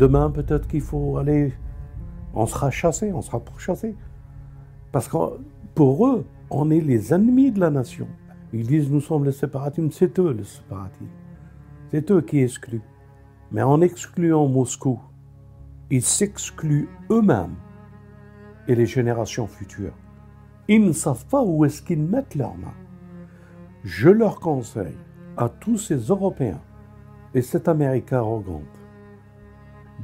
Demain, peut-être qu'il faut aller. On sera chassé, on sera pourchassé. Parce que pour eux, on est les ennemis de la nation. Ils disent nous sommes les séparatistes, c'est eux les séparatistes. C'est eux qui excluent. Mais en excluant Moscou, ils s'excluent eux-mêmes et les générations futures. Ils ne savent pas où est-ce qu'ils mettent leurs mains. Je leur conseille à tous ces Européens et cette Amérique arrogante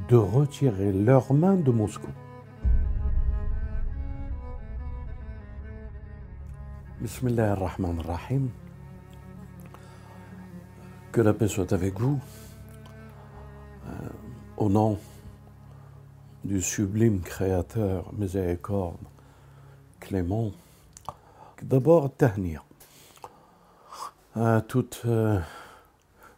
de retirer leurs mains de Moscou. Bismillah ar-Rahman ar-Rahim. Que la paix soit avec vous. Euh, au nom du sublime Créateur, miséricorde, clément, d'abord Tahnir. À toutes euh,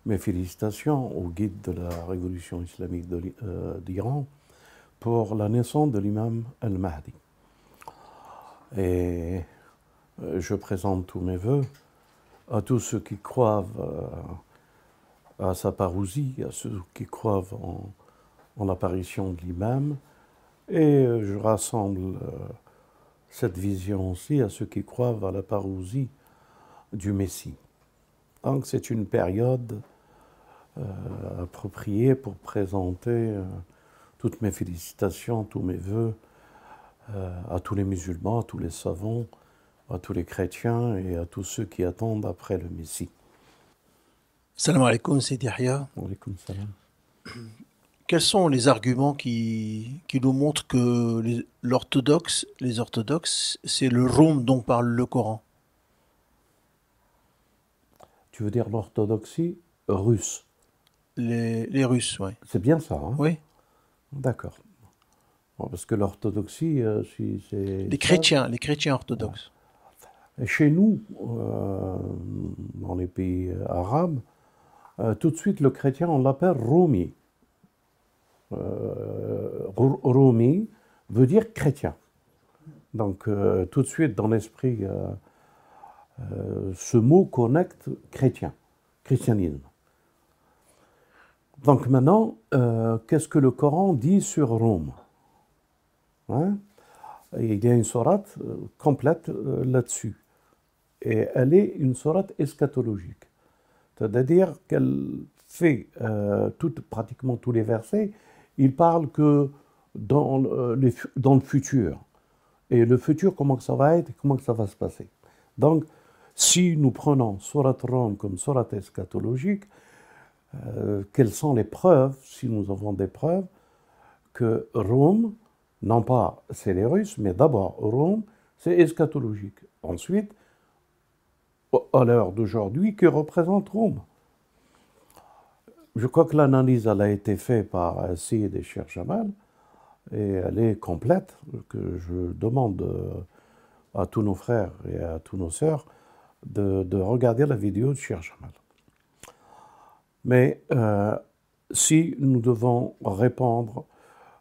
mes félicitations au guide de la révolution islamique euh, d'Iran pour la naissance de l'imam al-Mahdi. Et euh, je présente tous mes voeux à tous ceux qui croient à sa parousie, à ceux qui croient en, en l'apparition de l'imam, et je rassemble cette vision aussi à ceux qui croient à la parousie du Messie. Donc c'est une période euh, appropriée pour présenter euh, toutes mes félicitations, tous mes voeux euh, à tous les musulmans, à tous les savants, à tous les chrétiens et à tous ceux qui attendent après le Messie. Salam alaikum, c'est Yahya. salam. Quels sont les arguments qui, qui nous montrent que l'orthodoxe, les, orthodoxes, c'est le Rome dont parle le Coran? Tu veux dire l'orthodoxie russe? Les, les, Russes, oui. C'est bien ça, hein? Oui. D'accord. parce que l'orthodoxie, euh, si c'est... Les chrétiens, les chrétiens orthodoxes. chez nous, euh, dans les pays arabes, euh, tout de suite, le chrétien, on l'appelle Rumi. Rumi veut dire chrétien. Donc tout de suite dans l'esprit, ce mot connecte chrétien, christianisme. Donc maintenant, qu'est-ce que le Coran dit sur Rome hein Il y a une sourate complète là-dessus. Et elle est une sourate eschatologique. C'est-à-dire qu'elle fait pratiquement tous les versets il parle que dans, le, futur. Et le futur, comment ça va être comment ça va se passer? Donc, si nous prenons Surat Rome comme Surat eschatologique, euh, quelles sont les preuves, si nous avons des preuves, que Rome, non pas c'est les Russes, mais d'abord Rome, c'est eschatologique. Ensuite, à l'heure d'aujourd'hui, que représente Rome? Je crois que l'analyse a été faite par Sid et Cher Jamal et elle est complète, que je demande euh, à tous nos frères et à tous nos sœurs de, regarder la vidéo de Jamal. Mais euh, si nous devons répondre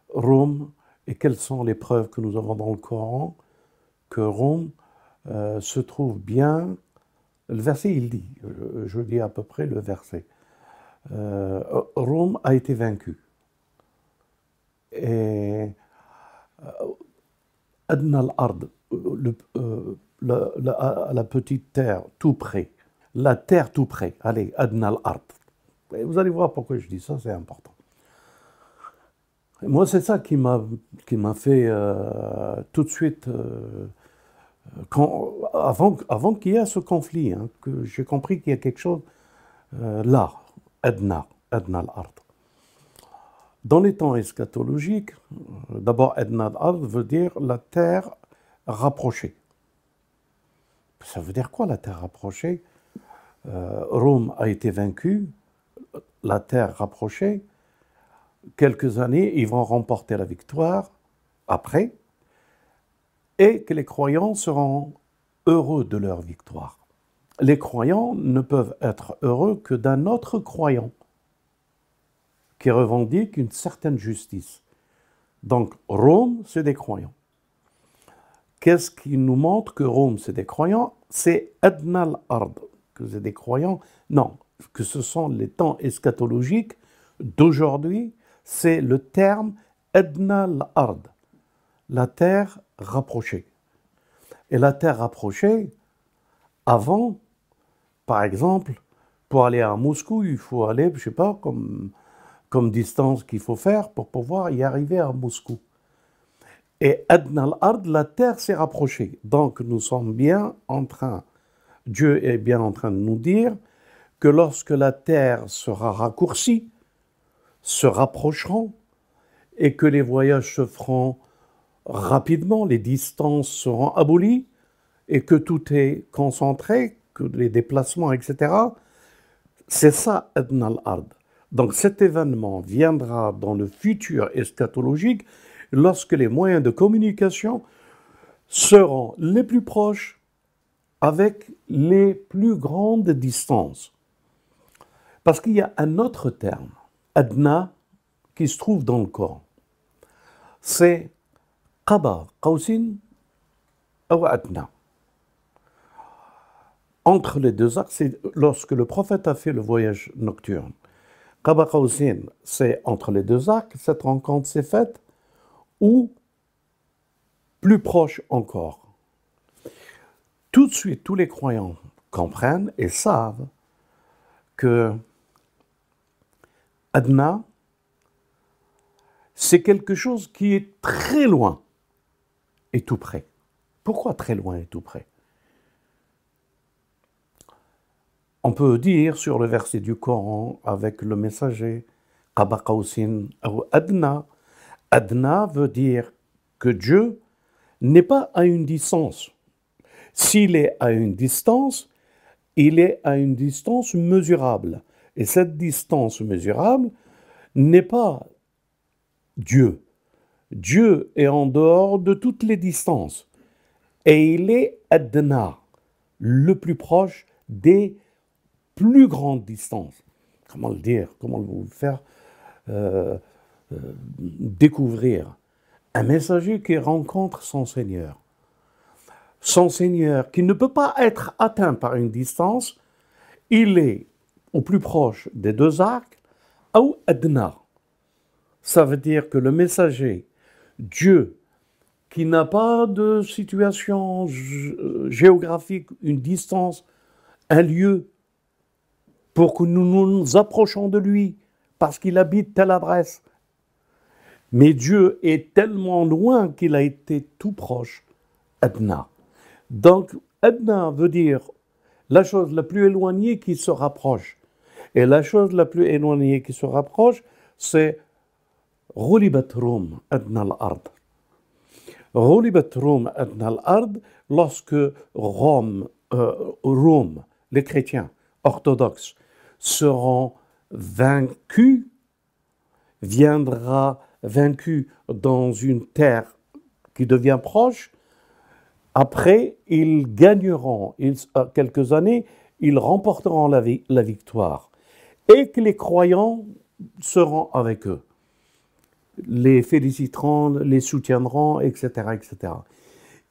Rome et quelles sont les preuves que nous avons dans le Coran que Rome euh, se trouve bien, le verset il dit, je, dis à peu près le verset. Euh, Rome a été vaincue. Et Adna al-Ard, la, petite terre tout près, la terre tout près, allez, Adna al-Ard. Vous allez voir pourquoi je dis ça, c'est important. moi, c'est ça qui m'a fait tout de suite, quand, avant, avant qu'il y ait ce conflit, hein, que j'ai compris qu'il y a quelque chose là, Adna, Adna al-Ard. Dans les temps eschatologiques, d'abord Adna al-Ard veut dire la terre rapprochée. Ça veut dire quoi la terre rapprochée? Euh, Rome a été vaincue, la terre rapprochée. Quelques années, ils vont remporter la victoire après, et que les croyants seront heureux de leur victoire les croyants ne peuvent être heureux que d'un autre croyant qui revendique une certaine justice. Donc Rome, c'est des croyants. Qu'est-ce qui nous montre que Rome, c'est des croyants? C'est Adnal Ard, que c'est des croyants. Non, que ce sont les temps eschatologiques d'aujourd'hui, c'est le terme Edna al-Ard, la terre rapprochée. Et la terre rapprochée, avant, par exemple, pour aller à Moscou, il faut aller, je sais pas, comme, distance qu'il faut faire pour pouvoir y arriver à Moscou. Et Adna al-Ard, la terre s'est rapprochée. Donc nous sommes bien en train, Dieu est bien en train de nous dire que lorsque la terre sera raccourcie, se rapprocheront et que les voyages se feront rapidement, les distances seront abolies et que tout est concentré, que les déplacements, etc. C'est ça Adna al-Ard. Donc cet événement viendra dans le futur eschatologique lorsque les moyens de communication seront les plus proches avec les plus grandes distances. Parce qu'il y a un autre terme, Adna, qui se trouve dans le Coran. C'est Qaba Qawsin ou Adna. Entre les deux axes, c'est lorsque le prophète a fait le voyage nocturne. Qaba Qawsin, c'est entre les deux arcs, cette rencontre s'est faite, ou plus proche encore. Tout de suite, tous les croyants comprennent et savent que Adna, c'est quelque chose qui est très loin et tout près. Pourquoi très loin et tout près? On peut dire sur le verset du Coran avec le messager ou Adna. Adna veut dire que Dieu n'est pas à une distance. S'il est à une distance, il est à une distance mesurable. Et cette distance mesurable n'est pas Dieu. Dieu est en dehors de toutes les distances. Et il est Adna, le plus proche des plus grandes distances. Comment le dire? Comment vous faire euh, euh, découvrir? Un messager qui rencontre son Seigneur. Son Seigneur qui ne peut pas être atteint par une distance, il est au plus proche des deux arcs, ou Adna. Ça veut dire que le messager, Dieu, qui n'a pas de situation géographique, une distance, un lieu, pour que nous nous approchons de lui, parce qu'il habite telle adresse. Mais Dieu est tellement loin qu'il a été tout proche, Adna. Donc, Adna veut dire la chose la plus éloignée qui se rapproche. Et la chose la plus éloignée qui se rapproche, c'est Roulibat Roum Adna al-Ard. Roulibat Adna Ard, lorsque Rome, euh, Rome, les chrétiens orthodoxes, seront vaincus, viendra vaincu dans une terre qui devient proche, après, ils gagneront. Euh, quelques années, ils remporteront la victoire et que les croyants seront avec eux les féliciteront, les soutiendront, etc., etc.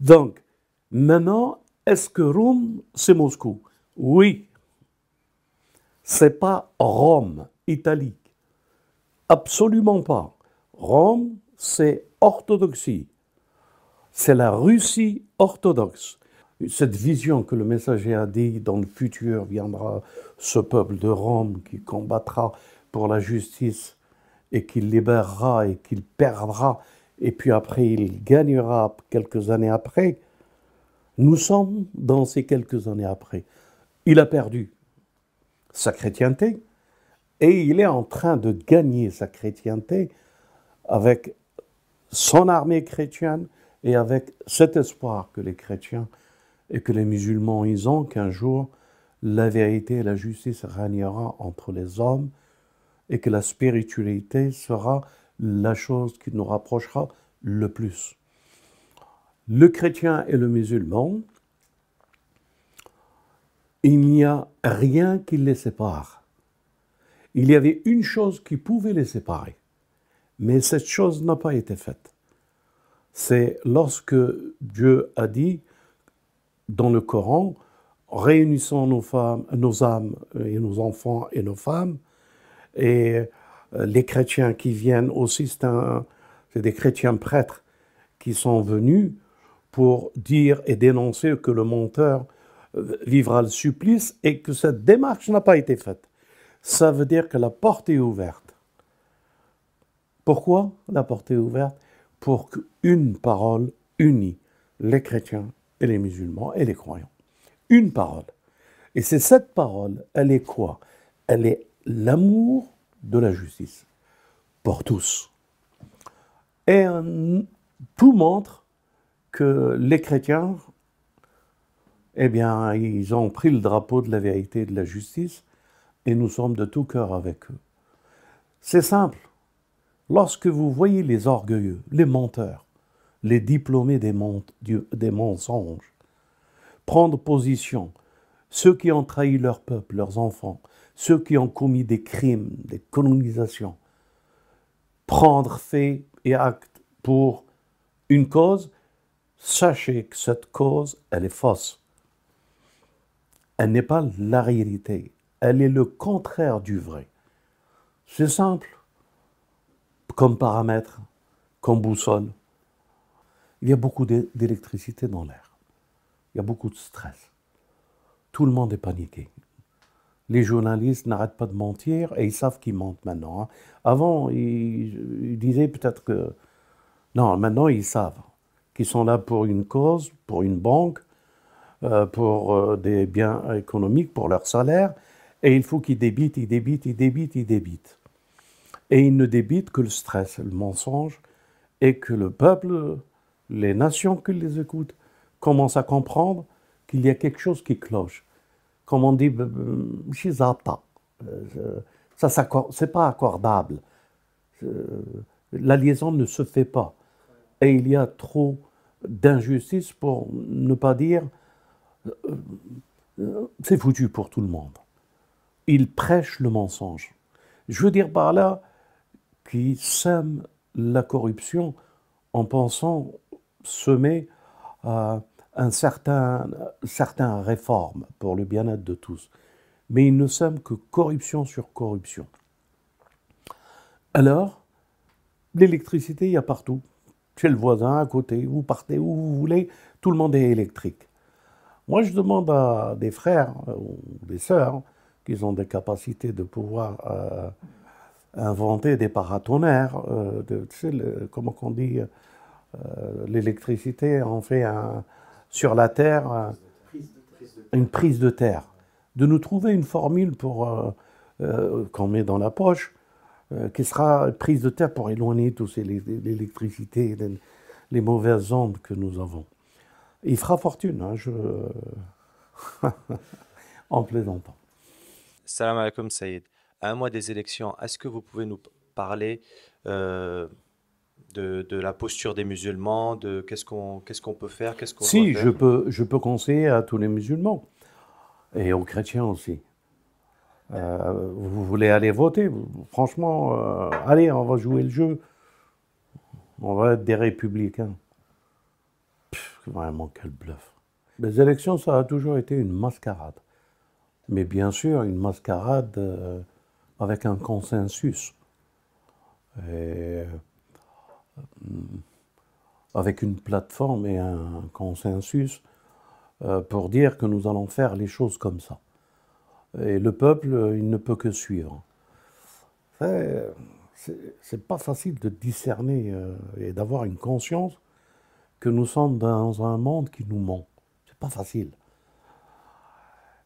Donc, maintenant, est-ce que Rome, c'est Moscou? Oui. C'est pas Rome, Italie. Absolument pas. Rome, c'est orthodoxie. C'est la Russie orthodoxe. Cette vision que le messager a dit, dans le futur viendra ce peuple de Rome qui combattra pour la justice et qu'il libérera et qu'il perdra, et puis après il gagnera quelques années après, nous sommes dans ces quelques années après. Il a perdu sa chrétienté et il est en train de gagner sa chrétienté avec son armée chrétienne et avec cet espoir que les chrétiens et que les musulmans ils ont qu'un jour la vérité et la justice régnera entre les hommes et que la spiritualité sera la chose qui nous rapprochera le plus. Le chrétien et le musulman, il n'y a rien qui les sépare. Il y avait une chose qui pouvait les séparer, mais cette chose n'a pas été faite. C'est lorsque Dieu a dit dans le Coran, réunissons nos femmes, nos âmes et nos enfants et nos femmes et Euh, les chrétiens qui viennent aussi, c'est des chrétiens prêtres qui sont venus pour dire et dénoncer que le menteur euh, vivra le supplice et que cette démarche n'a pas été faite. Ça veut dire que la porte est ouverte. Pourquoi la porte est ouverte? Pour qu'une parole unie les chrétiens et les musulmans et les croyants. Une parole. Et c'est cette parole, elle est quoi? Elle est l'amour de la justice pour tous. Et tout montre que les chrétiens, eh bien, ils ont pris le drapeau de la vérité et de la justice, et nous sommes de tout cœur avec eux. C'est simple. Lorsque vous voyez les orgueilleux, les menteurs, les diplômés des, mensonges, prendre position, ceux qui ont trahi leur peuple, leurs enfants, ceux qui ont commis des crimes, des colonisations, prendre fait et acte pour une cause, sachez que cette cause, elle est fausse. Elle n'est pas la réalité. Elle est le contraire du vrai. C'est simple. Comme paramètre, comme boussole. Il y a beaucoup d'électricité dans l'air. Il y a beaucoup de stress. Tout le monde est paniqué. Les journalistes n'arrêtent pas de mentir et ils savent qu'ils mentent maintenant. Hein. Avant, ils disaient peut-être que... Non, maintenant, ils savent qui sont là pour une cause, pour une banque, euh, pour euh, des biens économiques, pour leur salaire, et il faut qu'ils débitent, ils débitent, ils débitent, ils débitent. Et ils ne débitent que le stress, le mensonge, et que le peuple, les nations qui les écoutent, commencent à comprendre qu'il y a quelque chose qui cloche. Comme on dit, shizata. Euh, ça, c'est pas accordable. La liaison ne se fait pas. Et il y a trop d'injustice pour ne pas dire euh, c'est foutu pour tout le monde. Il prêche le mensonge. Je veux dire par là qu'il sème la corruption en pensant semer euh, un certain, certain réforme pour le bien-être de tous. Mais il ne sème que corruption sur corruption. Alors, l'électricité, il y a partout chez le voisin à côté, vous partez où vous voulez, tout le monde est électrique. Moi, je demande à des frères euh, ou des sœurs qui ont des capacités de pouvoir euh, inventer des paratonnerres, euh, de, comment on dit, l'électricité, on fait sur la Terre une prise de terre. De nous trouver une formule pour qu'on met dans la poche euh, qui sera prise de terre pour éloigner tous l'électricité, les, les, mauvaises ondes que nous avons. Il fera fortune, hein, en plaisantant. Salam alaikum Saïd. À un mois des élections, est-ce que vous pouvez nous parler euh, de, de, la posture des musulmans, de qu'est-ce qu'on qu'est-ce qu'on peut faire, qu'est-ce qu'on Si, je peux, je peux conseiller à tous les musulmans et aux chrétiens aussi euh, vous voulez aller voter? Franchement, euh, allez, on va jouer le jeu. On va être des républicains. vraiment, quel bluff. Les élections, ça a toujours été une mascarade. Mais bien sûr, une mascarade euh, avec un consensus. Et, avec une plateforme et un consensus pour dire que nous allons faire les choses comme ça. Et le peuple, il ne peut que suivre. C'est pas facile de discerner euh, et d'avoir une conscience que nous sommes dans un monde qui nous ment. C'est pas facile.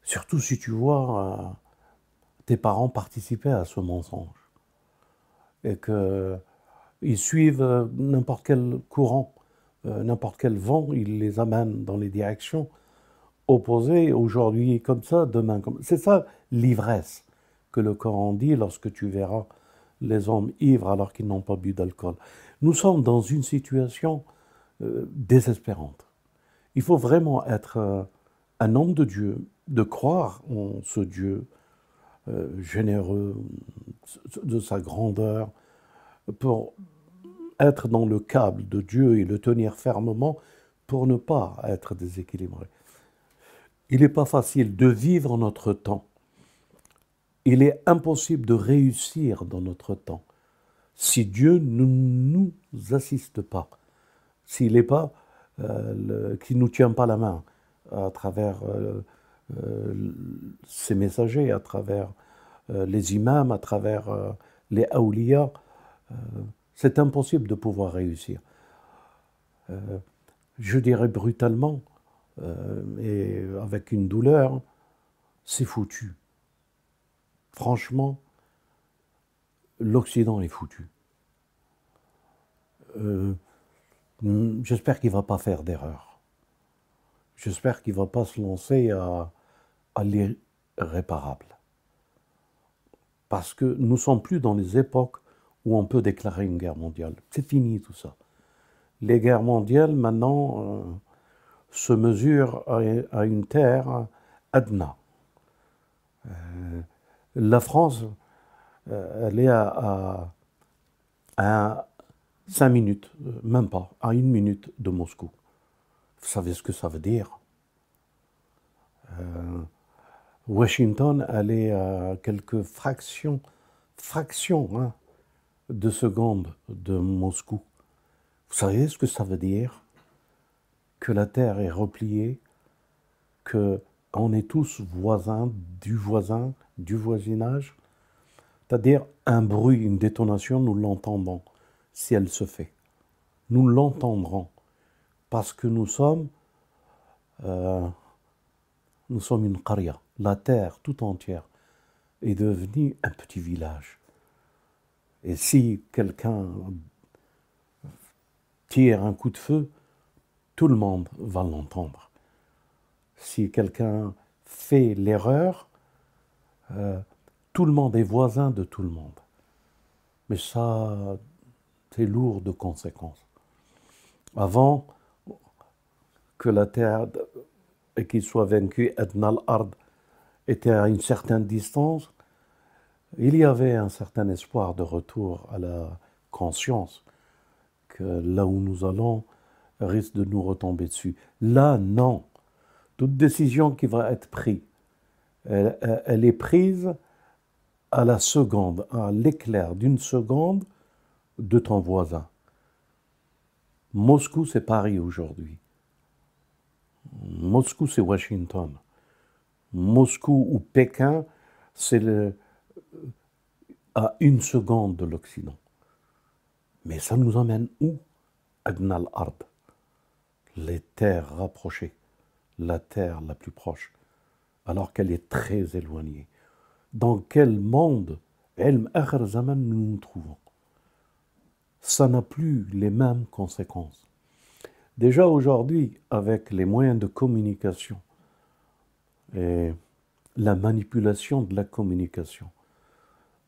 Surtout si tu vois euh, tes parents participer à ce mensonge et qu'ils suivent euh, n'importe quel courant, n'importe quel vent, ils les amènent dans les directions opposé aujourd'hui comme ça, demain comme C'est ça l'ivresse que le Coran dit lorsque tu verras les hommes ivres alors qu'ils n'ont pas bu d'alcool. Nous sommes dans une situation euh, désespérante. Il faut vraiment être euh, un homme de Dieu, de croire en ce Dieu euh, généreux, de sa grandeur, pour être dans le câble de Dieu et le tenir fermement pour ne pas être déséquilibré. Il n'est pas facile de vivre notre temps il est impossible de réussir dans notre temps si Dieu ne nous assiste pas, s'il n'est pas, euh, qui nous tient pas la main à travers euh, euh, ses messagers, à travers les imams, à travers les awliya, c'est impossible de pouvoir réussir. je dirais brutalement, et avec une douleur, c'est foutu. Franchement, l'Occident est foutu. Euh, j'espère qu'il ne va pas faire d'erreur. J'espère qu'il ne va pas se lancer à, à l'irréparable. Parce que nous ne sommes plus dans les époques où on peut déclarer une guerre mondiale. C'est fini tout ça. Les guerres mondiales, maintenant, euh, se mesurent à, une terre adna. Euh, la France, euh, elle est à, à, 5 minutes, même pas, à une minute de Moscou. Vous savez ce que ça veut dire? Washington, elle est à quelques fractions, fractions hein, de secondes de Moscou. Vous savez ce que ça veut dire? Que la Terre est repliée, que on est tous voisins du voisin, du voisinage. C'est-à-dire un bruit, une détonation, nous l'entendons si elle se fait. Nous l'entendrons parce que nous sommes, euh, nous sommes une qaria. La terre tout entière est devenue un petit village. Et si quelqu'un tire un coup de feu, tout le monde va l'entendre si quelqu'un fait l'erreur, euh, tout le monde est voisin de tout le monde. Mais ça, c'est lourd de conséquences. Avant que la terre et qu'il soit vaincu, Edna al-Ard était à une certaine distance, il y avait un certain espoir de retour à la conscience que là où nous allons risque de nous retomber dessus. Là, non. Toute décision qui va être prise, elle, est prise à la seconde, à l'éclair d'une seconde de ton voisin. Moscou, c'est Paris aujourd'hui. Moscou, c'est Washington. Moscou ou Pékin, c'est à une seconde de l'Occident. Mais ça nous emmène où? Adnal Ard, les terres rapprochées la terre la plus proche, alors qu'elle est très éloignée. Dans quel monde, nous nous trouvons? Ça n'a plus les mêmes conséquences. Déjà aujourd'hui, avec les moyens de communication et la manipulation de la communication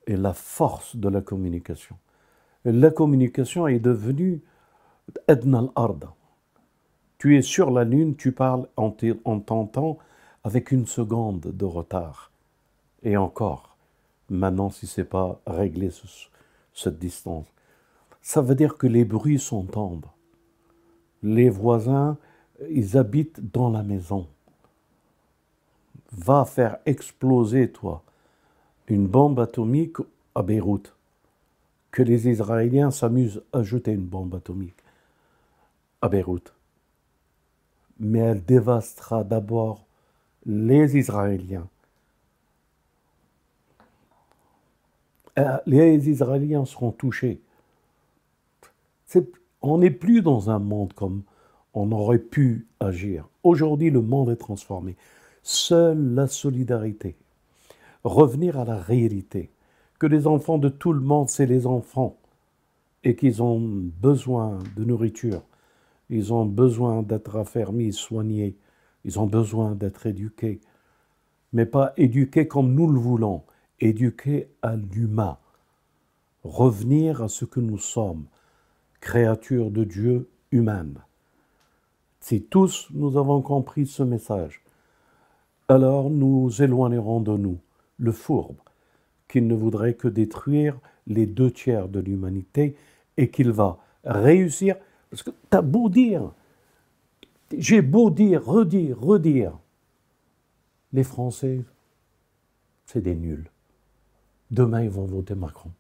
et la force de la communication, la communication est devenue Edna al-Arda. Tu es sur la Lune, tu parles en t'entend avec une seconde de retard. Et encore, maintenant, si ce n'est pas réglé cette distance, ça veut dire que les bruits s'entendent. Les voisins, ils habitent dans la maison. Va faire exploser, toi, une bombe atomique à Beyrouth. Que les Israéliens s'amusent à jeter une bombe atomique à Beyrouth mais elle dévastera d'abord les Israéliens. Euh, les Israéliens seront touchés. on n'est plus dans un monde comme on aurait pu agir. Aujourd'hui, le monde est transformé. Seule la solidarité, revenir à la réalité, que les enfants de tout le monde, c'est les enfants, et qu'ils ont besoin de nourriture, ils ont besoin d'être affermis, soignés. Ils ont besoin d'être éduqués. Mais pas éduqués comme nous le voulons, éduqués à l'humain. Revenir à ce que nous sommes, créatures de Dieu humaines. Si tous nous avons compris ce message, alors nous éloignerons de nous le fourbe, qui ne voudrait que détruire les deux tiers de l'humanité et qu'il va réussir parce que tu as beau dire, j'ai beau dire, redire, redire, les Français, c'est des nuls. Demain, ils vont voter Macron.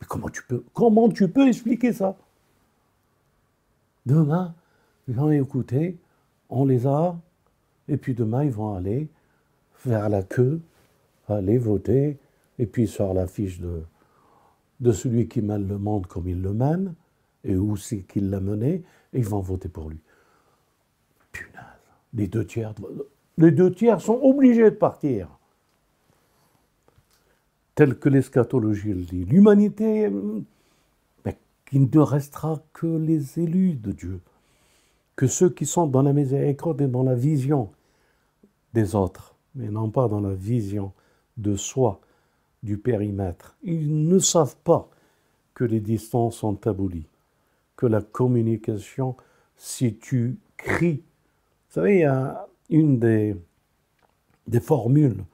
Mais comment tu peux, comment tu peux expliquer ça? Demain, ils vont écouter, on les a, et puis demain, ils vont aller vers la queue, aller voter, et puis il sort la fiche de, de celui qui mène le monde comme il le mène, et où c'est qu'il l'a mené, et ils vont voter pour lui. Punaise, les deux tiers, les deux tiers sont obligés de partir. Tel que l'eschatologie le dit. L'humanité, mais qu'il ne restera que les élus de Dieu, que ceux qui sont dans la miséricorde et dans la vision des autres, mais non pas dans la vision de soi, du périmètre. Ils ne savent pas que les distances sont abolies, que la communication, si tu cries, vous savez, il y a une des, formules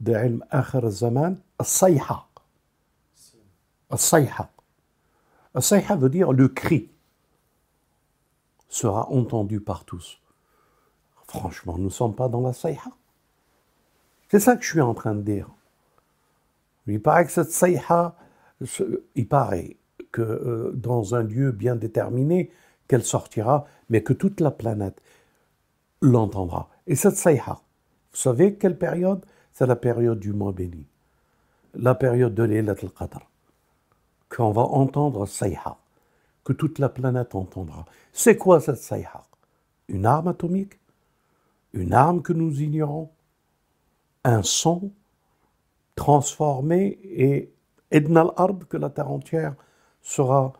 de Ilm Akhir Zaman. As-Sayha. As-Sayha veut dire le cri sera entendu par tous. Franchement, nous ne sommes pas dans la Sayha. C'est ça que je suis en train de dire. Il paraît que cette Sayha, il paraît que euh, dans un lieu bien déterminé, qu'elle sortira, mais que toute la planète l'entendra. Et cette Sayha, vous savez quelle période? C'est la période du mois béni, la période de l'Elat al-Qadr, qu'on va entendre Sayha, que toute la planète entendra. C'est quoi cette Sayha Une arme atomique? Une arme que nous ignorons? Un son transformé et Edna al-Ard, que la terre entière sera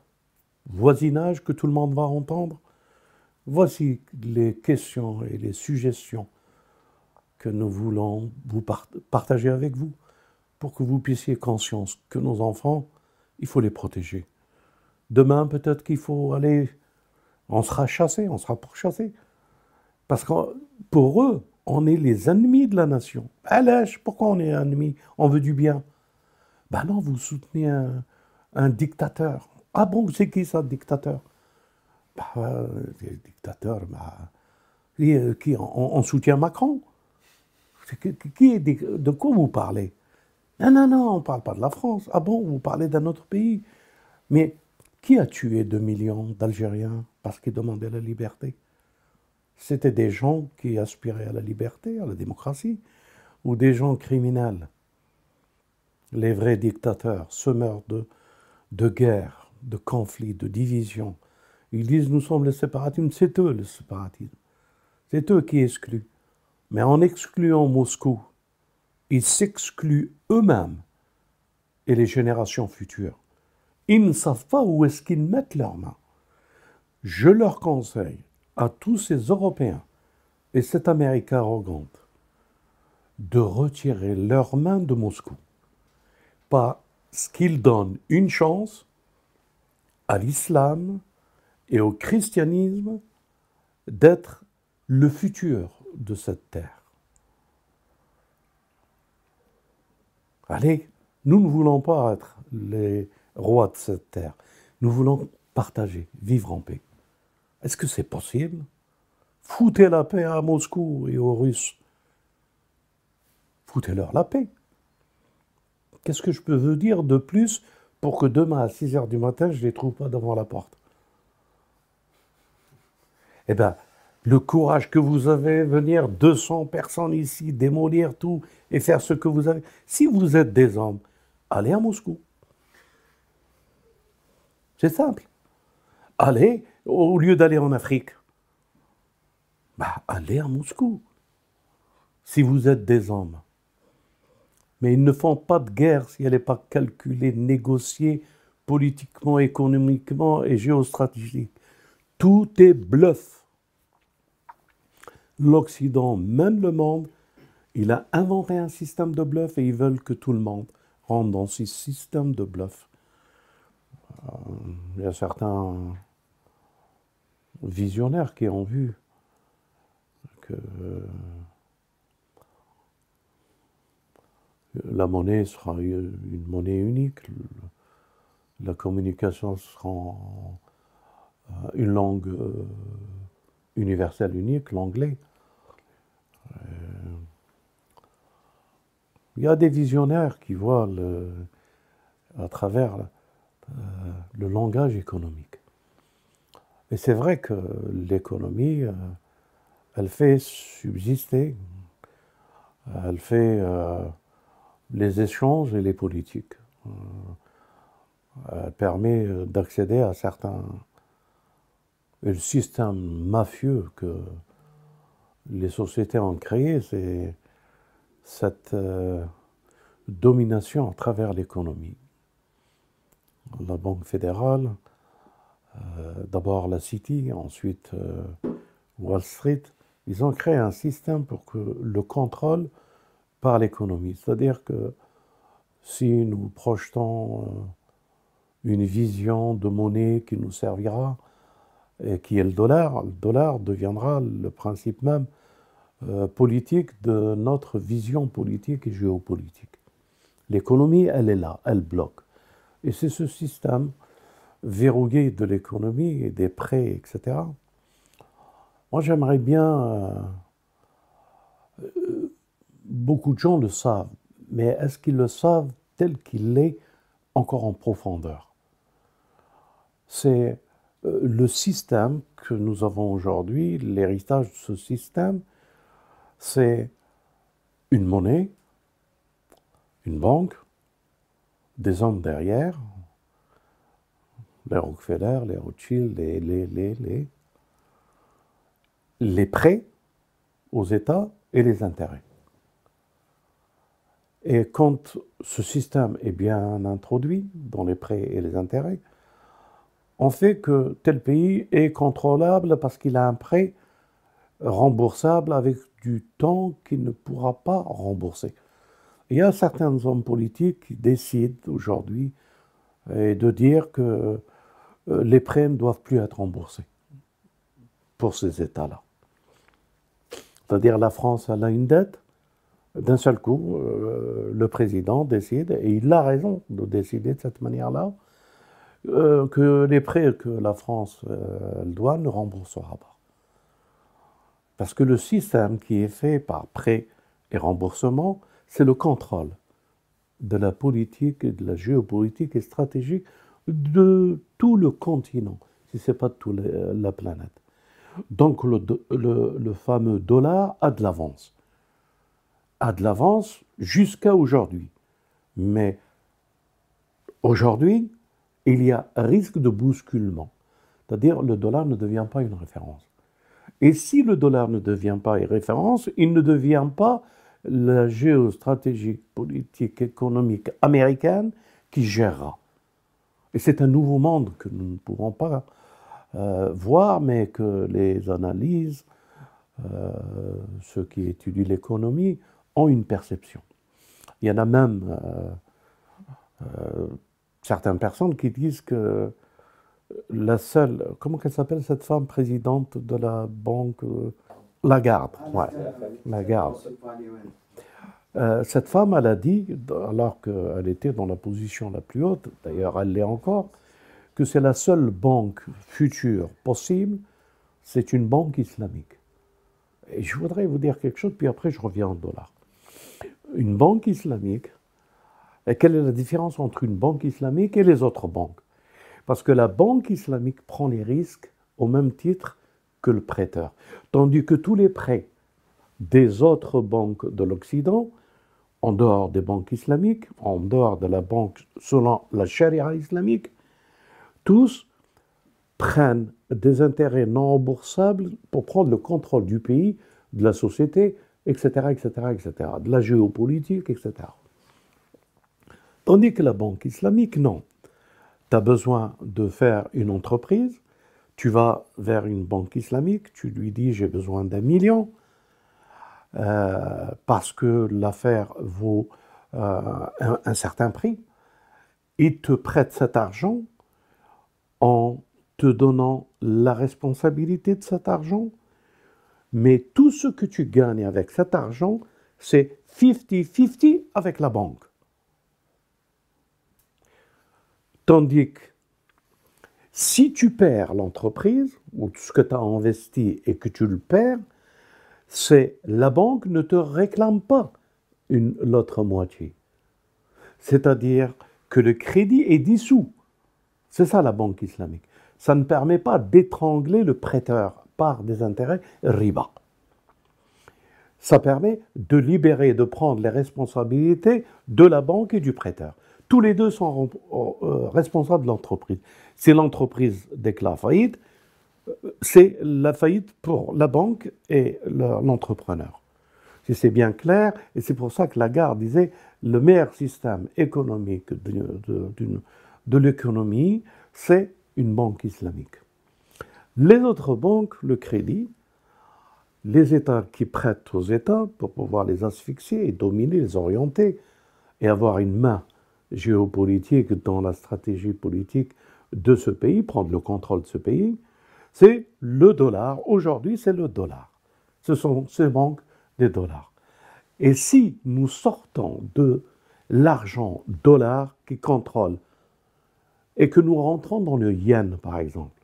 voisinage, que tout le monde va entendre Voici les questions et les suggestions que nous voulons vous partager avec vous pour que vous puissiez conscience que nos enfants, il faut les protéger. Demain, peut-être qu'il faut aller, on sera chassé, on sera pourchassé. Parce que pour eux, on est les ennemis de la nation. Allège, pourquoi on est ennemis On veut du bien. Ben non, vous soutenez un, dictateur. Ah bon, c'est qui ça, dictateur? Bah, euh, dictateur, bah, qui, euh, on, soutient Macron. De quoi vous parlez? Non, non, non, on ne parle pas de la France. Ah bon, vous parlez d'un autre pays. Mais qui a tué 2 millions d'Algériens parce qu'ils demandaient la liberté? C'était des gens qui aspiraient à la liberté, à la démocratie, ou des gens criminels. Les vrais dictateurs, semeurs de, de guerre, de conflits, de divisions, ils disent nous sommes les séparatismes, c'est eux le séparatisme. C'est eux qui excluent. Mais en excluant Moscou, ils s'excluent eux-mêmes et les générations futures. Ils ne savent pas où est-ce qu'ils mettent leurs mains. Je leur conseille à tous ces Européens et cette Amérique arrogante de retirer leurs mains de Moscou parce qu'ils donnent une chance à l'islam, et au christianisme d'être le futur de cette terre. Allez, nous ne voulons pas être les rois de cette terre. Nous voulons partager, vivre en paix. Est-ce que c'est possible? Foutez la paix à Moscou et aux Russes. Foutez-leur la paix. Qu'est-ce que je peux vous dire de plus pour que demain à 6 heures du matin, je ne les trouve pas devant la porte? Eh bien, le courage que vous avez, venir 200 personnes ici, démolir tout et faire ce que vous avez. Si vous êtes des hommes, allez à Moscou. C'est simple. Allez, au lieu d'aller en Afrique, bah, allez à Moscou. Si vous êtes des hommes. Mais ils ne font pas de guerre si elle n'est pas calculée, négociée politiquement, économiquement et géostratégique. Tout est bluff. L'Occident mène le monde. Il a inventé un système de bluff et ils veulent que tout le monde rentre dans ce système de bluff. Euh, il y a certains visionnaires qui ont vu que la monnaie sera une monnaie unique, la communication sera euh, une langue euh, universelle unique, l'anglais. Euh, Il y a des visionnaires qui voient à travers euh, le langage économique. Et c'est vrai que l'économie, euh, elle fait subsister, elle fait euh, les échanges et les politiques. elle permet d'accéder à certains... Le système mafieux que les sociétés ont créé, c'est cette domination à travers l'économie la Banque fédérale, euh, d'abord la City, ensuite euh, Wall Street, ils ont créé un système pour que le contrôle par l'économie. C'est-à-dire que si nous projetons euh, une vision de monnaie qui nous servira, et qui est le dollar, le dollar deviendra le principe même politique de notre vision politique et géopolitique. L'économie, elle est là, elle bloque. Et c'est ce système verrouillé de l'économie et des prêts, etc. Moi, j'aimerais bien... Euh, euh, beaucoup de gens le savent, mais est-ce qu'ils le savent tel qu'il est encore en profondeur? C'est euh, le système que nous avons aujourd'hui, l'héritage de ce système, c'est une monnaie, une banque, des hommes derrière, les Rockefeller, les Rothschild, les, les, prêts aux États et les intérêts. Et quand ce système est bien introduit dans les prêts et les intérêts, on fait que tel pays est contrôlable parce qu'il a un prêt remboursable avec du temps qu'il ne pourra pas rembourser. Il y a certains hommes politiques qui décident aujourd'hui euh, de dire que euh, les prêts ne doivent plus être remboursés pour ces États-là. C'est-à-dire la France, elle a une dette, d'un seul coup, euh, le président décide, et il a raison de décider de cette manière-là, que les prêts que la France doit ne remboursera pas. Parce que le système qui est fait par prêt et remboursement, c'est le contrôle de la politique et de la géopolitique et stratégique de tout le continent, si ce n'est pas de toute la planète. Donc le, fameux dollar a de l'avance. A de l'avance jusqu'à aujourd'hui. Mais aujourd'hui, il y a risque de bousculement. C'est-à-dire le dollar ne devient pas une référence. Et si le dollar ne devient pas une référence, il ne devient pas la géostratégie politique économique américaine qui gérera. Et c'est un nouveau monde que nous ne pouvons pas euh, voir, mais que les analyses, euh, ceux qui étudient l'économie, ont une perception. Il y en a même euh, certaines personnes qui disent que la seule, comment qu'elle s'appelle cette femme présidente de la banque la garde, ouais. La garde. Euh, cette femme, elle a dit, alors qu'elle était dans la position la plus haute, d'ailleurs elle l'est encore, que c'est la seule banque future possible, c'est une banque islamique. Et je voudrais vous dire quelque chose, puis après je reviens en dollars. Une banque islamique, et quelle est la différence entre une banque islamique et les autres banques? Parce que la banque islamique prend les risques au même titre que le prêteur. Tandis que tous les prêts des autres banques de l'Occident, en dehors des banques islamiques, en dehors de la banque selon la charia islamique, tous prennent des intérêts non remboursables pour prendre le contrôle du pays, de la société, etc., etc., etc., de la géopolitique, etc. Tandis que la banque islamique, non. Tu as besoin de faire une entreprise, tu vas vers une banque islamique, tu lui dis j'ai besoin d'un million, euh, parce que l'affaire vaut euh, un, certain prix. Il te prête cet argent en te donnant la responsabilité de cet argent, mais tout ce que tu gagnes avec cet argent, c'est 50-50 avec la banque. Tandis que si tu perds l'entreprise, ou ce que tu as investi et que tu le perds, c'est la banque ne te réclame pas l'autre moitié. C'est-à-dire que le crédit est dissous. C'est ça la banque islamique. Ça ne permet pas d'étrangler le prêteur par des intérêts riba. Ça permet de libérer, de prendre les responsabilités de la banque et du prêteur. Tous les deux sont euh, responsables de l'entreprise. Si l'entreprise déclare faillite, euh, c'est la faillite pour la banque et l'entrepreneur. Si c'est bien clair, et c'est pour ça que Lagarde disait le meilleur système économique de l'économie, c'est une banque islamique. Les autres banques, le crédit, les États qui prêtent aux États pour pouvoir les asphyxier et dominer, les orienter et avoir une main géopolitique dans la stratégie politique de ce pays, prendre le contrôle de ce pays, c'est le dollar. Aujourd'hui, c'est le dollar. Ce sont ces banques des dollars. Et si nous sortons de l'argent dollar qui contrôle et que nous rentrons dans le yen, par exemple,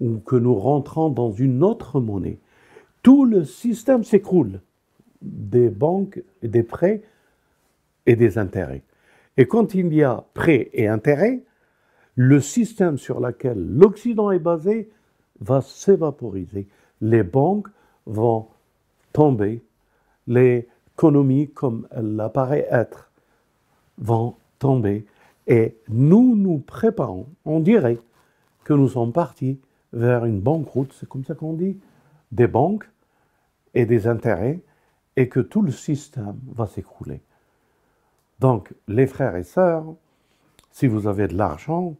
ou que nous rentrons dans une autre monnaie, tout le système s'écroule des banques des prêts et des intérêts. Et quand il y a prêts et intérêts, le système sur lequel l'Occident est basé va s'évaporiser. Les banques vont tomber, l'économie comme elle apparaît être vont tomber, et nous nous préparons, on dirait que nous sommes partis vers une banqueroute, c'est comme ça qu'on dit, des banques et des intérêts, et que tout le système va s'écrouler. Donc, les frères et sœurs, si vous avez de l'argent,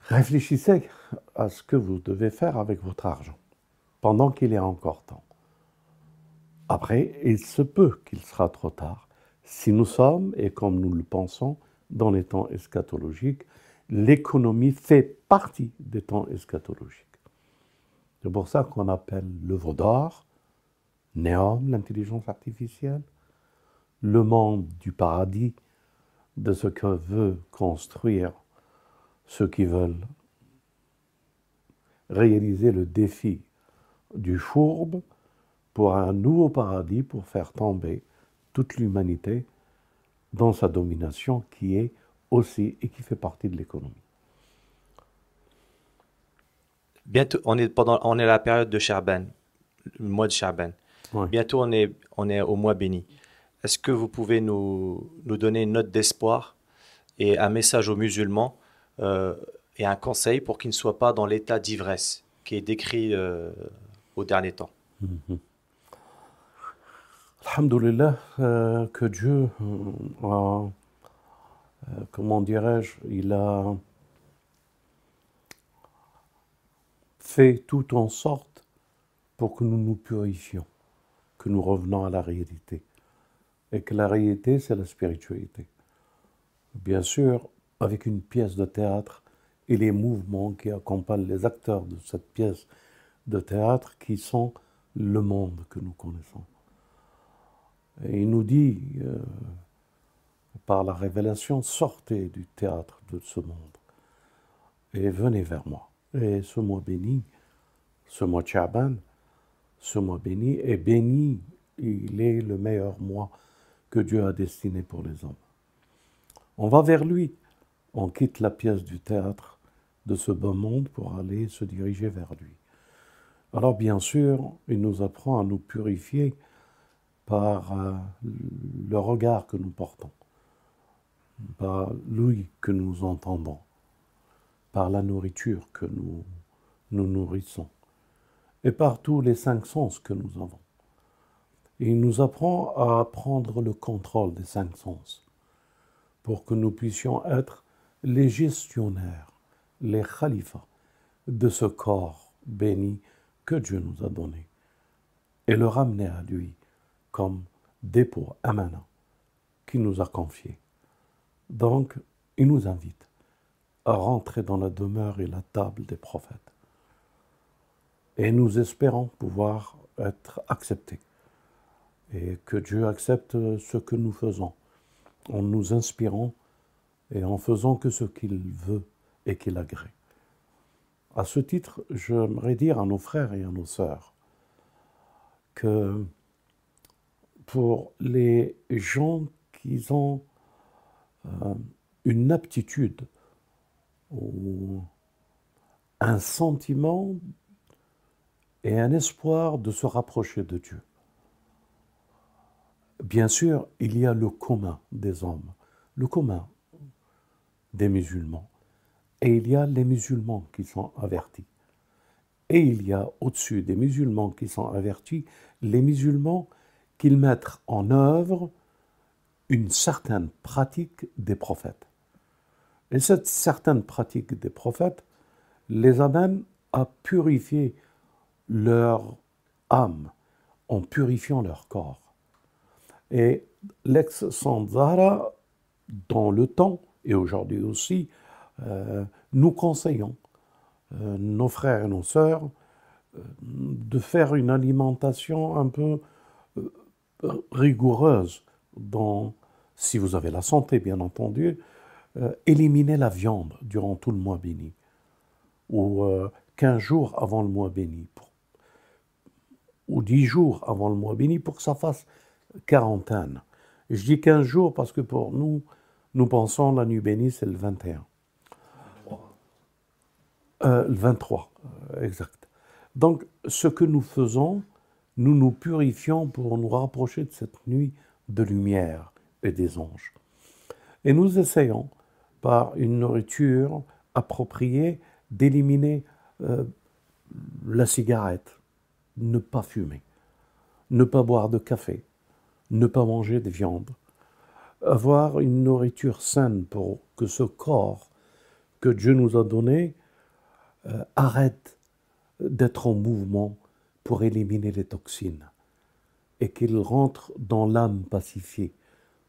réfléchissez à ce que vous devez faire avec votre argent, pendant qu'il est encore temps. Après, il se peut qu'il sera trop tard. Si nous sommes, et comme nous le pensons, dans les temps eschatologiques, l'économie fait partie des temps eschatologiques. C'est pour ça qu'on appelle l'œuvre d'or, Néom, l'intelligence artificielle, le monde du paradis, de ce que veut construire ceux qui veulent réaliser le défi du fourbe pour un nouveau paradis, pour faire tomber toute l'humanité dans sa domination qui est aussi et qui fait partie de l'économie. Bientôt, on est pendant, on est à la période de Charban, le mois de Charban. Bientôt, on est, on est au mois béni. Est-ce que vous pouvez nous, donner une note d'espoir et un message aux musulmans euh, et un conseil pour qu'ils ne soient pas dans l'état d'ivresse qui est décrit euh, au dernier temps? Mhm. Alhamdulillah, euh, que Dieu comment dirais-je, il a fait tout en sorte pour que nous nous purifions, que nous revenons à la réalité. Et que la réalité, c'est la spiritualité. Bien sûr, avec une pièce de théâtre et les mouvements qui accompagnent les acteurs de cette pièce de théâtre qui sont le monde que nous connaissons. Et il nous dit, euh, par la révélation, sortez du théâtre de ce monde et venez vers moi. Et ce mois béni, ce mois Chaban, ce mois béni est béni, il est le meilleur mois que Dieu a destiné pour les hommes. On va vers lui on quitte la pièce du théâtre de ce beau monde pour aller se diriger vers lui. Alors bien sûr, il nous apprend à nous purifier par euh, le regard que nous portons, par l'ouïe que nous entendons, par la nourriture que nous nous nourrissons, et par tous les cinq sens que nous avons. Il nous apprend à prendre le contrôle des cinq sens pour que nous puissions être les gestionnaires, les khalifas de ce corps béni que Dieu nous a donné et le ramener à lui comme dépôt amana qu'il nous a confié. Donc, il nous invite à rentrer dans la demeure et la table des prophètes. Et nous espérons pouvoir être acceptés et que Dieu accepte ce que nous faisons en nous inspirant et en faisant que ce qu'il veut et qu'il agrée. À ce titre, j'aimerais dire à nos frères et à nos sœurs que pour les gens qui ont euh, une aptitude ou un sentiment et un espoir de se rapprocher de Dieu. Bien sûr, il y a le commun des hommes, le commun des musulmans, et il y a les musulmans qui sont avertis. Et il y a au-dessus des musulmans qui sont avertis, les musulmans qui mettent en œuvre une certaine pratique des prophètes. Et cette certaine pratique des prophètes les amène à purifier leur âme en purifiant leur corps. Et l'ex-Sanzara, dans le temps et aujourd'hui aussi, euh, nous conseillons, euh, nos frères et nos sœurs, euh, de faire une alimentation un peu rigoureuse, dans, si vous avez la santé bien entendu, éliminer la viande durant tout le mois béni, ou 15 jours avant le mois béni, ou 10 jours avant le mois béni, pour que ça fasse quarantaine. je dis 15 jours parce que pour nous, nous pensons la nuit bénie, c'est le 21. Euh, le 23, euh, exact. Donc, ce que nous faisons, nous nous purifions pour nous rapprocher de cette nuit de lumière et des anges. Et nous essayons, par une nourriture appropriée, d'éliminer euh, la cigarette, ne pas fumer, ne pas boire de café, ne pas manger de viande, avoir une nourriture saine pour que ce corps que Dieu nous a donné euh, arrête d'être en mouvement pour éliminer les toxines et qu'il rentre dans l'âme pacifiée,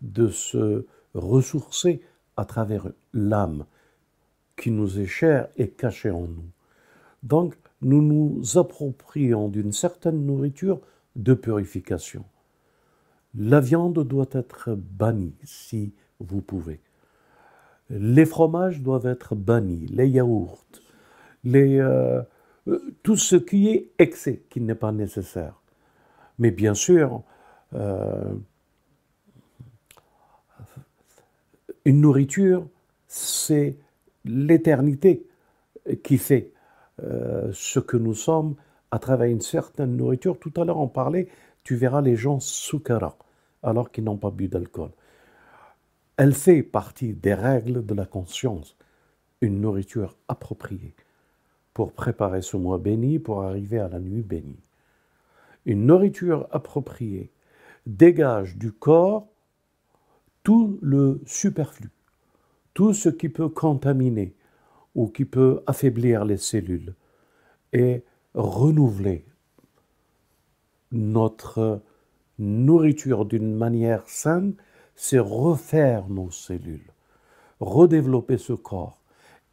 de se ressourcer à travers l'âme qui nous est chère et cachée en nous. Donc, nous nous approprions d'une certaine nourriture de purification. La viande doit être bannie si vous pouvez. Les fromages doivent être bannis, les yaourts, euh, euh, tout ce qui est excès, qui n'est pas nécessaire. Mais bien sûr, euh, une nourriture, c'est l'éternité qui fait ce que nous sommes à travers une certaine nourriture. Tout à l'heure, on parlait, tu verras les gens soukara, alors qu'ils n'ont pas bu d'alcool. Elle fait partie des règles de la conscience, une nourriture appropriée pour préparer ce mois béni, pour arriver à la nuit bénie. Une nourriture appropriée dégage du corps tout le superflu, tout ce qui peut contaminer ou qui peut affaiblir les cellules et renouveler notre nourriture d'une manière saine, c'est refaire nos cellules, redévelopper ce corps,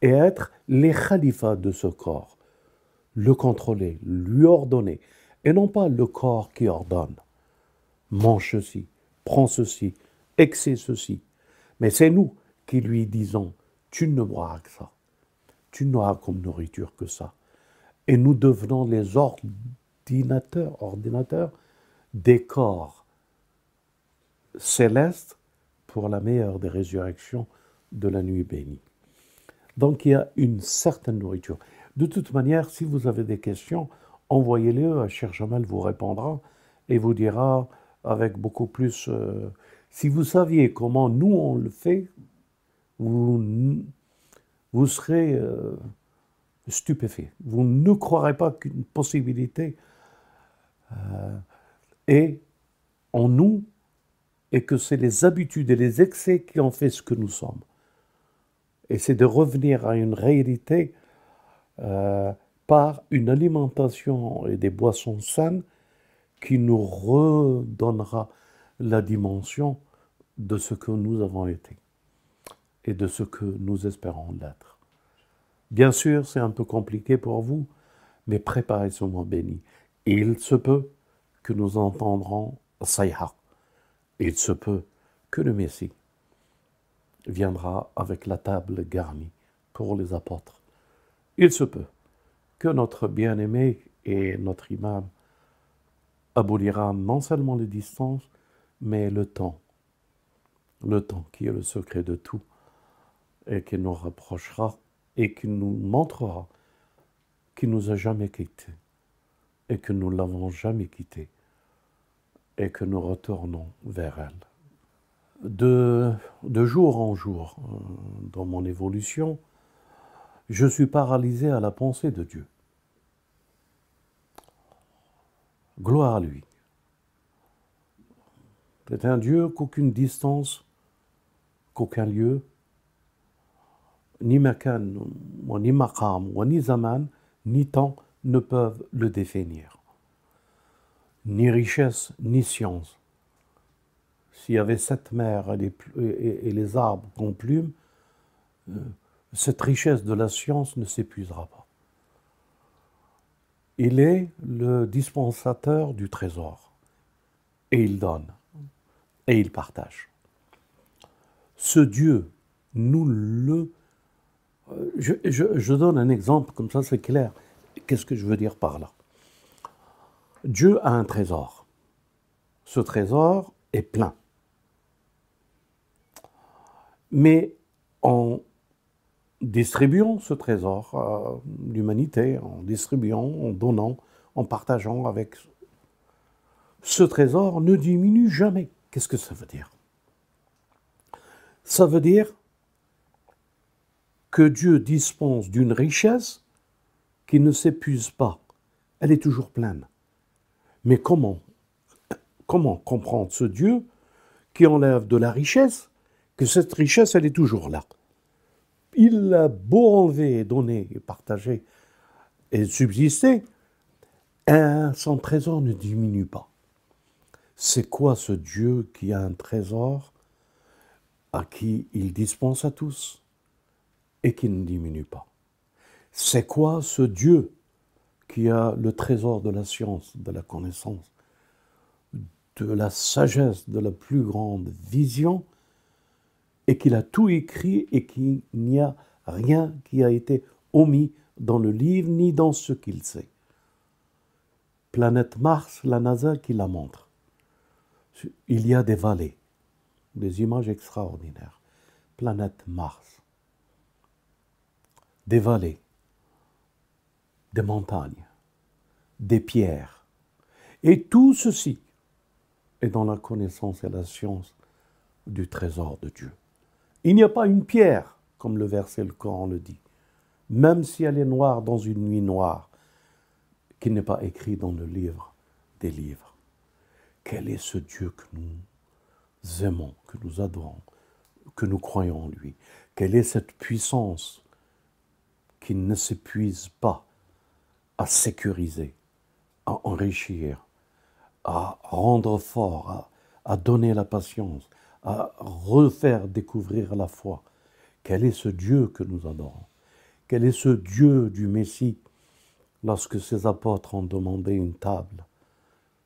et être les khalifas de ce corps, le contrôler, lui ordonner, et non pas le corps qui ordonne. Mange ceci, prends ceci, excès ceci. Mais c'est nous qui lui disons, tu ne boiras que ça, tu n'auras comme nourriture que ça. Et nous devenons les ordinateurs, ordinateurs des corps célestes pour la meilleure des résurrections de la nuit bénie. Donc il y a une certaine nourriture. De toute manière, si vous avez des questions, envoyez-les, Cher Jamal vous répondra et vous dira avec beaucoup plus... Euh, si vous saviez comment nous on le fait, vous, vous serez euh, stupéfait. Vous ne croirez pas qu'une possibilité euh, est en nous et que c'est les habitudes et les excès qui ont fait ce que nous sommes et c'est de revenir à une réalité euh, par une alimentation et des boissons saines qui nous redonnera la dimension de ce que nous avons été et de ce que nous espérons l'être. Bien sûr, c'est un peu compliqué pour vous, mais préparez ce mois béni. Il se peut que nous entendrons Sayha. Il se peut que le Messie viendra avec la table garnie pour les apôtres. Il se peut que notre bien-aimé et notre imam abolira non seulement les distances, mais le temps, le temps qui est le secret de tout, et qui nous rapprochera et qui nous montrera qu'il nous a jamais quittés et que nous l'avons jamais quitté et que nous retournons vers elle. De, de jour en jour, euh, dans mon évolution, je suis paralysé à la pensée de Dieu. Gloire à lui. C'est un Dieu qu'aucune distance, qu'aucun lieu, ni makan, ni maqam, ni zaman, ni temps ne peuvent le définir. Ni richesse, ni science. S'il y avait sept mers et les, arbres qu'on plume, euh, cette richesse de la science ne s'épuisera pas. Il est le dispensateur du trésor. Et il donne. Et il partage. Ce Dieu, nous le... Euh, je, je donne un exemple, comme ça c'est clair. Qu'est-ce que je veux dire par là? Dieu a un trésor. Ce trésor est plein. Mais en distribuant ce trésor à l'humanité, en distribuant, en donnant, en partageant avec ce trésor ne diminue jamais. Qu'est-ce que ça veut dire? Ça veut dire que Dieu dispense d'une richesse qui ne s'épuise pas. Elle est toujours pleine. Mais comment Comment comprendre ce Dieu qui enlève de la richesse, que cette richesse, elle est toujours là? Il a beau enlever, donner, partager et subsister, son trésor ne diminue pas. C'est quoi ce Dieu qui a un trésor à qui il dispense à tous et qui ne diminue pas? C'est quoi ce Dieu qui a le trésor de la science, de la connaissance, de la sagesse, de la plus grande vision, et qu'il a tout écrit et qu'il n'y a rien qui a été omis dans le livre ni dans ce qu'il sait? Planète Mars, la NASA qui la montre. Il y a des vallées, des images extraordinaires. Planète Mars. Des vallées des montagnes, des pierres. Et tout ceci est dans la connaissance et la science du trésor de Dieu. Il n'y a pas une pierre, comme le verset le Coran le dit, même si elle est noire dans une nuit noire, qui n'est pas écrit dans le livre des livres. Quel est ce Dieu que nous aimons, que nous adorons, que nous croyons en lui? Quelle est cette puissance qui ne s'épuise pas à sécuriser, à enrichir, à rendre fort, à, donner la patience, à refaire découvrir la foi. Quel est ce Dieu que nous adorons? Quel est ce Dieu du Messie lorsque ses apôtres ont demandé une table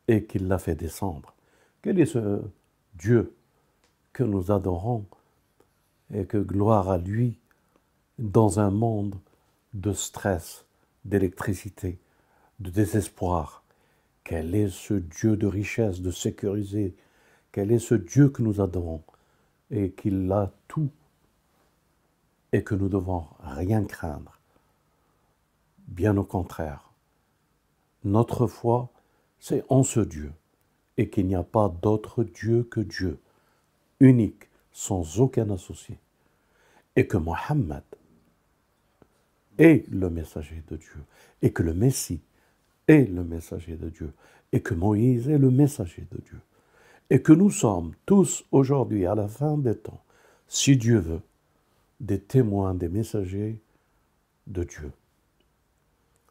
et qu'il l'a fait descendre? Quel est ce Dieu que nous adorons et que gloire à lui dans un monde de stress, d'électricité, de désespoir. Quel est ce Dieu de richesse, de sécurité Quel est ce Dieu que nous adorons et qu'il a tout et que nous devons rien craindre? Bien au contraire, notre foi, c'est en ce Dieu et qu'il n'y a pas d'autre Dieu que Dieu, unique, sans aucun associé, et que Mohammed est le messager de Dieu, et que le Messie est le messager de Dieu, et que Moïse est le messager de Dieu, et que nous sommes tous aujourd'hui, à la fin des temps, si Dieu veut, des témoins, des messagers de Dieu.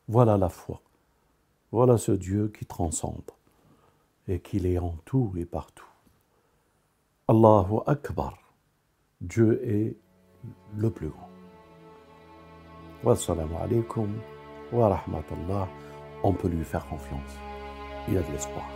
Voilà la foi. Voilà ce Dieu qui transcende et qu'il est en tout et partout. Allahu Akbar. Dieu est le plus grand. Wassalamu alaikum wa rahmatullah. On peut lui faire confiance. Il a de l'espoir.